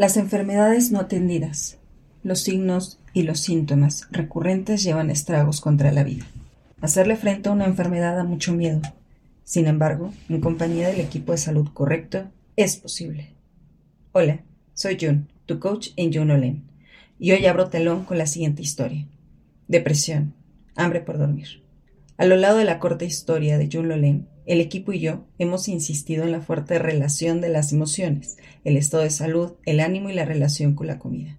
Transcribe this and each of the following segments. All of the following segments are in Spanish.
Las enfermedades no atendidas, los signos y los síntomas recurrentes llevan estragos contra la vida. Hacerle frente a una enfermedad da mucho miedo. Sin embargo, en compañía del equipo de salud correcto, es posible. Hola, soy Jun, tu coach en Jun Olen, y hoy abro telón con la siguiente historia. Depresión, hambre por dormir. A lo largo de la corta historia de Jun Lolen, el equipo y yo hemos insistido en la fuerte relación de las emociones, el estado de salud, el ánimo y la relación con la comida.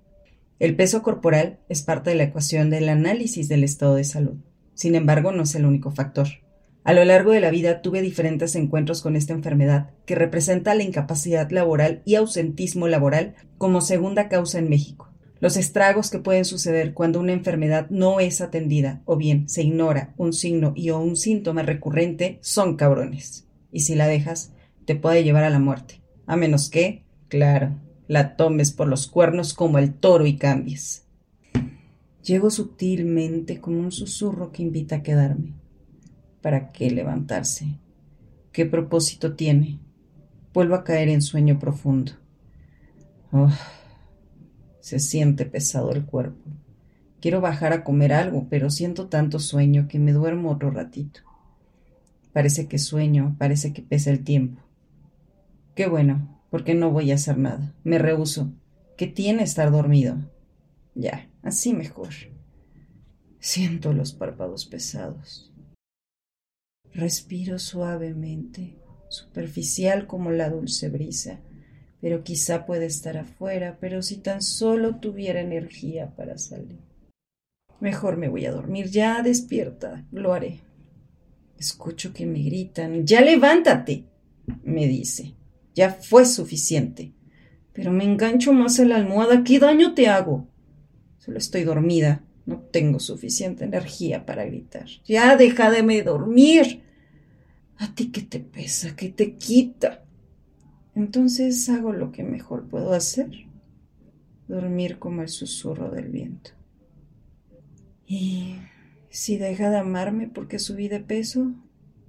El peso corporal es parte de la ecuación del análisis del estado de salud. Sin embargo, no es el único factor. A lo largo de la vida tuve diferentes encuentros con esta enfermedad, que representa la incapacidad laboral y ausentismo laboral como segunda causa en México. Los estragos que pueden suceder cuando una enfermedad no es atendida o bien se ignora un signo y o un síntoma recurrente son cabrones. Y si la dejas, te puede llevar a la muerte. A menos que, claro, la tomes por los cuernos como el toro y cambies. Llego sutilmente como un susurro que invita a quedarme. ¿Para qué levantarse? ¿Qué propósito tiene? Vuelvo a caer en sueño profundo. Oh. Se siente pesado el cuerpo. Quiero bajar a comer algo, pero siento tanto sueño que me duermo otro ratito. Parece que sueño, parece que pesa el tiempo. Qué bueno, porque no voy a hacer nada. Me rehuso. ¿Qué tiene estar dormido? Ya, así mejor. Siento los párpados pesados. Respiro suavemente, superficial como la dulce brisa pero quizá puede estar afuera, pero si tan solo tuviera energía para salir. Mejor me voy a dormir, ya despierta, lo haré. Escucho que me gritan, ya levántate, me dice, ya fue suficiente. Pero me engancho más en la almohada, ¿qué daño te hago? Solo estoy dormida, no tengo suficiente energía para gritar. Ya deja de dormir. ¿A ti qué te pesa? ¿Qué te quita? Entonces hago lo que mejor puedo hacer, dormir como el susurro del viento. Y si deja de amarme porque subí de peso,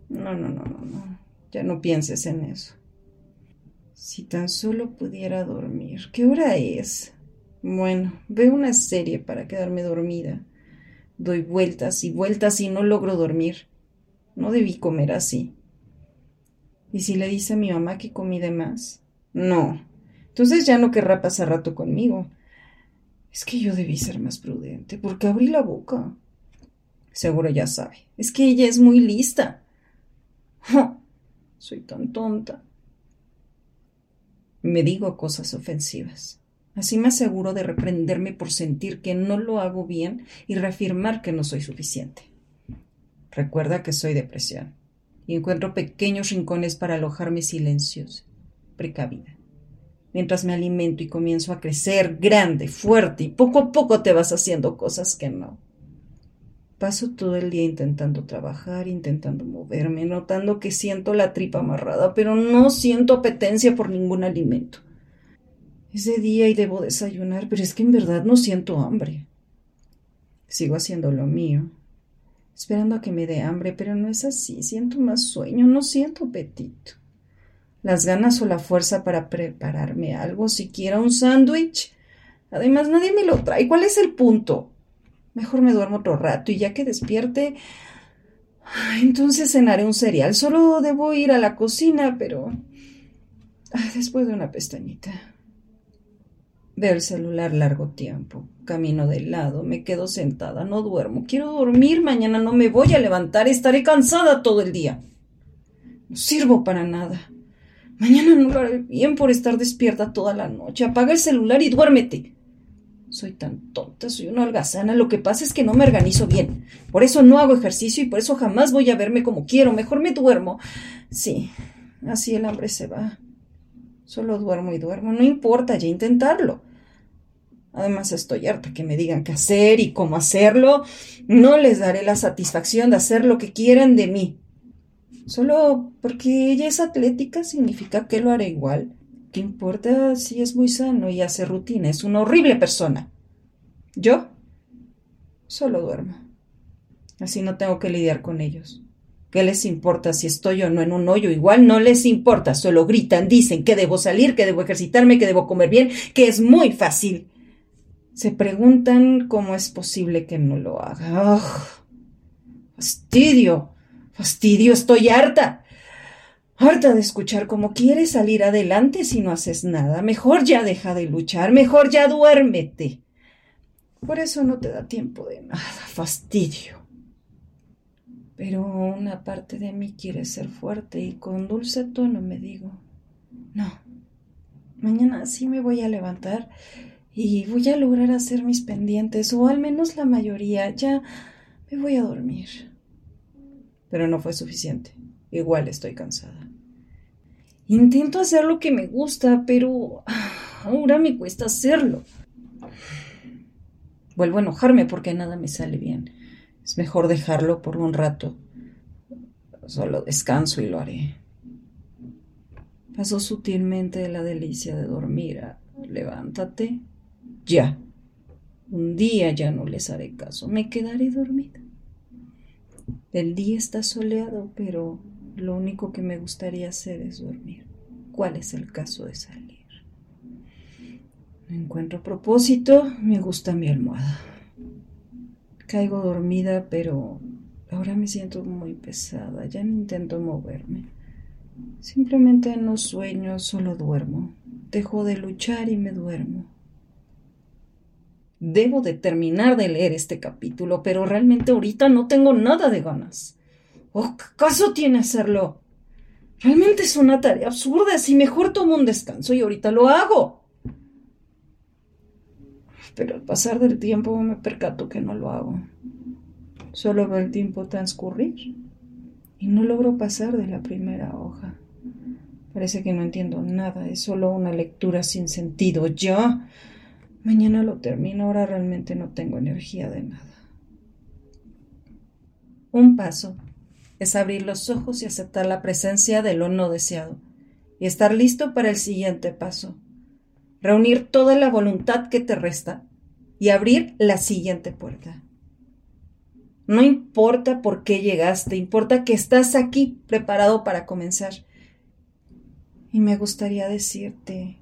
no, no, no, no, no, ya no pienses en eso. Si tan solo pudiera dormir. ¿Qué hora es? Bueno, veo una serie para quedarme dormida. Doy vueltas y vueltas y no logro dormir. No debí comer así. ¿Y si le dice a mi mamá que comí de más? No. Entonces ya no querrá pasar rato conmigo. Es que yo debí ser más prudente, porque abrí la boca. Seguro ya sabe. Es que ella es muy lista. soy tan tonta. Me digo cosas ofensivas. Así me aseguro de reprenderme por sentir que no lo hago bien y reafirmar que no soy suficiente. Recuerda que soy depresión y encuentro pequeños rincones para alojarme silenciosa, precavida. Mientras me alimento y comienzo a crecer grande, fuerte, y poco a poco te vas haciendo cosas que no. Paso todo el día intentando trabajar, intentando moverme, notando que siento la tripa amarrada, pero no siento apetencia por ningún alimento. Es de día y debo desayunar, pero es que en verdad no siento hambre. Sigo haciendo lo mío, esperando a que me dé hambre, pero no es así. Siento más sueño, no siento apetito. Las ganas o la fuerza para prepararme algo, siquiera un sándwich. Además, nadie me lo trae. ¿Cuál es el punto? Mejor me duermo otro rato y ya que despierte, entonces cenaré un cereal. Solo debo ir a la cocina, pero después de una pestañita. Veo el celular largo tiempo. Camino de lado, me quedo sentada, no duermo. Quiero dormir, mañana no me voy a levantar, estaré cansada todo el día. No sirvo para nada. Mañana no lo haré bien por estar despierta toda la noche. Apaga el celular y duérmete. Soy tan tonta, soy una holgazana. Lo que pasa es que no me organizo bien. Por eso no hago ejercicio y por eso jamás voy a verme como quiero. Mejor me duermo. Sí, así el hambre se va. Solo duermo y duermo. No importa ya intentarlo. Además estoy harta que me digan qué hacer y cómo hacerlo. No les daré la satisfacción de hacer lo que quieran de mí. Solo porque ella es atlética significa que lo haré igual. ¿Qué importa si es muy sano y hace rutina? Es una horrible persona. Yo solo duermo. Así no tengo que lidiar con ellos. ¿Qué les importa si estoy o no en un hoyo? Igual no les importa, solo gritan, dicen que debo salir, que debo ejercitarme, que debo comer bien, que es muy fácil. Se preguntan cómo es posible que no lo haga. Fastidio, fastidio, estoy harta. Harta de escuchar cómo quieres salir adelante si no haces nada. Mejor ya deja de luchar, mejor ya duérmete. Por eso no te da tiempo de nada, fastidio. Pero una parte de mí quiere ser fuerte y con dulce tono me digo, no, mañana sí me voy a levantar y voy a lograr hacer mis pendientes, o al menos la mayoría, ya me voy a dormir. Pero no fue suficiente. Igual estoy cansada. Intento hacer lo que me gusta, pero ahora me cuesta hacerlo. Vuelvo a enojarme porque nada me sale bien. Es mejor dejarlo por un rato. Solo descanso y lo haré. Pasó sutilmente la delicia de dormir. Levántate. Ya. Un día ya no les haré caso. Me quedaré dormida. El día está soleado, pero lo único que me gustaría hacer es dormir. ¿Cuál es el caso de salir? No encuentro propósito. Me gusta mi almohada. Caigo dormida, pero ahora me siento muy pesada. Ya no intento moverme. Simplemente no sueño, solo duermo. Dejo de luchar y me duermo. Debo de terminar de leer este capítulo, pero realmente ahorita no tengo nada de ganas. ¿O qué caso tiene hacerlo? Realmente es una tarea absurda. Si mejor tomo un descanso y ahorita lo hago pero al pasar del tiempo me percato que no lo hago. Solo veo el tiempo transcurrir y no logro pasar de la primera hoja. Parece que no entiendo nada, es solo una lectura sin sentido. Ya. Mañana lo termino, ahora realmente no tengo energía de nada. Un paso es abrir los ojos y aceptar la presencia de lo no deseado y estar listo para el siguiente paso reunir toda la voluntad que te resta y abrir la siguiente puerta. No importa por qué llegaste, importa que estás aquí preparado para comenzar. Y me gustaría decirte,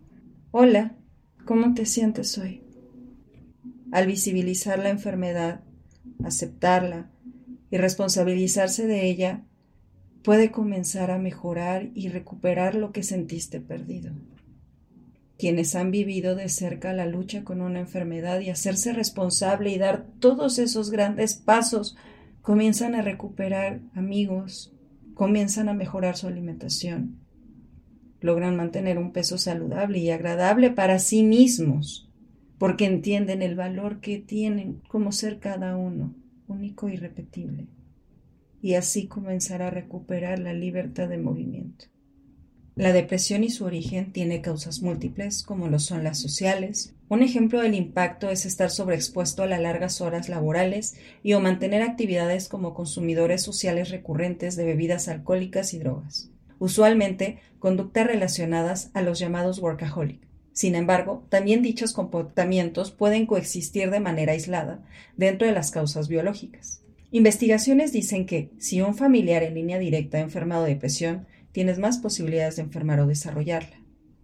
hola, ¿cómo te sientes hoy? Al visibilizar la enfermedad, aceptarla y responsabilizarse de ella, puede comenzar a mejorar y recuperar lo que sentiste perdido quienes han vivido de cerca la lucha con una enfermedad y hacerse responsable y dar todos esos grandes pasos, comienzan a recuperar amigos, comienzan a mejorar su alimentación, logran mantener un peso saludable y agradable para sí mismos, porque entienden el valor que tienen como ser cada uno, único y repetible, y así comenzar a recuperar la libertad de movimiento. La depresión y su origen tiene causas múltiples, como lo son las sociales. Un ejemplo del impacto es estar sobreexpuesto a las largas horas laborales y o mantener actividades como consumidores sociales recurrentes de bebidas alcohólicas y drogas. Usualmente, conductas relacionadas a los llamados workaholic. Sin embargo, también dichos comportamientos pueden coexistir de manera aislada dentro de las causas biológicas. Investigaciones dicen que si un familiar en línea directa ha enfermado de depresión, tienes más posibilidades de enfermar o desarrollarla.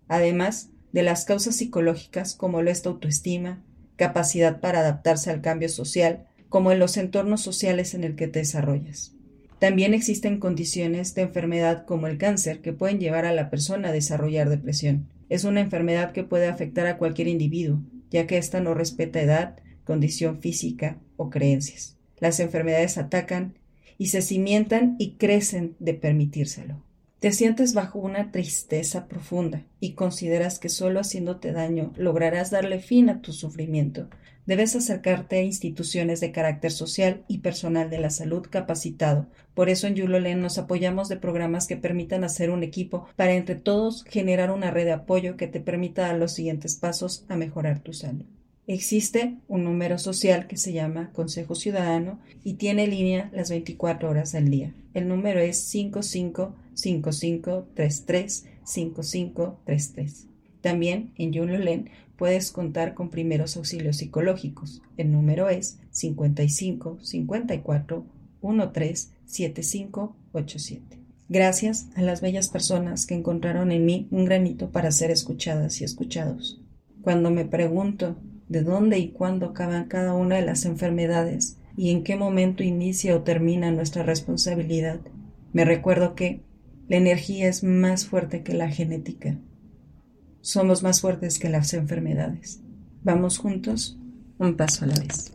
Además de las causas psicológicas como lo es autoestima, capacidad para adaptarse al cambio social, como en los entornos sociales en el que te desarrollas. También existen condiciones de enfermedad como el cáncer que pueden llevar a la persona a desarrollar depresión. Es una enfermedad que puede afectar a cualquier individuo, ya que ésta no respeta edad, condición física o creencias. Las enfermedades atacan y se cimientan y crecen de permitírselo. Te sientes bajo una tristeza profunda y consideras que solo haciéndote daño lograrás darle fin a tu sufrimiento. Debes acercarte a instituciones de carácter social y personal de la salud capacitado. Por eso en Yulolen nos apoyamos de programas que permitan hacer un equipo para entre todos generar una red de apoyo que te permita dar los siguientes pasos a mejorar tu salud. Existe un número social que se llama Consejo Ciudadano y tiene línea las 24 horas del día. El número es 5555335533. También en Yulolen puedes contar con primeros auxilios psicológicos. El número es 55 54 13 75 87. Gracias a las bellas personas que encontraron en mí un granito para ser escuchadas y escuchados. Cuando me pregunto de dónde y cuándo acaban cada una de las enfermedades y en qué momento inicia o termina nuestra responsabilidad, me recuerdo que la energía es más fuerte que la genética. Somos más fuertes que las enfermedades. Vamos juntos, un paso a la vez.